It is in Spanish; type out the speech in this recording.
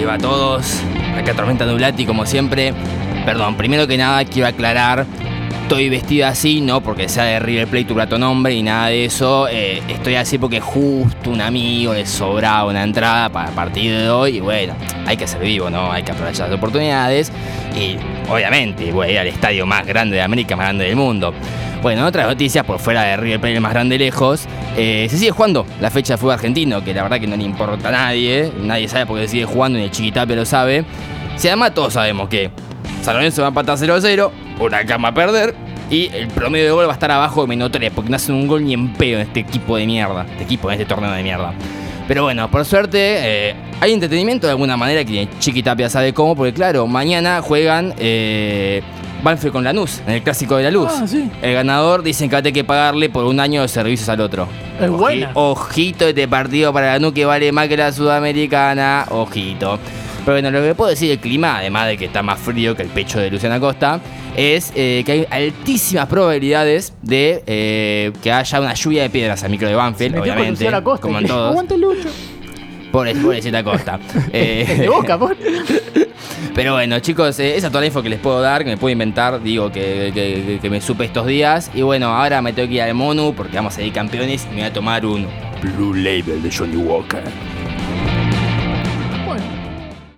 le va a todos? Acá Tormenta Nulati, como siempre. Perdón, primero que nada quiero aclarar. Estoy vestida así, no porque sea de River Plate tu plato nombre y nada de eso. Eh, estoy así porque justo un amigo le sobraba una entrada para el partido de hoy. Y bueno, hay que ser vivo, ¿no? Hay que aprovechar las oportunidades. Y obviamente voy a ir al estadio más grande de América, más grande del mundo. Bueno, otras noticias por fuera de River Plate, el más grande lejos. Eh, se sigue jugando la fecha de fútbol argentino, que la verdad que no le importa a nadie. Nadie sabe por qué se sigue jugando, ni el chiquitapio lo sabe. Si además todos sabemos que San Lorenzo va a empatar 0-0, Huracán va a perder. Y el promedio de gol va a estar abajo de menos 3, porque no hacen un gol ni en pedo en este equipo de mierda. Este equipo, en este torneo de mierda. Pero bueno, por suerte, eh, hay entretenimiento de alguna manera que Chiquitapia sabe cómo, porque claro, mañana juegan eh, Banfield con Lanús, en el clásico de la luz. Ah, sí. El ganador dicen que va a tener que pagarle por un año de servicios al otro. Es buena. Ojito este partido para Lanús que vale más que la sudamericana. Ojito. Pero bueno, lo que puedo decir del clima, además de que está más frío que el pecho de Luciana Costa, es eh, que hay altísimas probabilidades de eh, que haya una lluvia de piedras al micro de Banfield, con obviamente. Luciana Costa. como en todos. Aguante Lucho. Pobre, pobrecita Costa. Eh, De boca, por. pero bueno, chicos, eh, esa es toda la info que les puedo dar, que me puedo inventar, digo, que, que- que- que me supe estos días. Y bueno, ahora me tengo que ir al Monu porque vamos a ir campeones y me voy a tomar un Blue Label de Johnny Walker.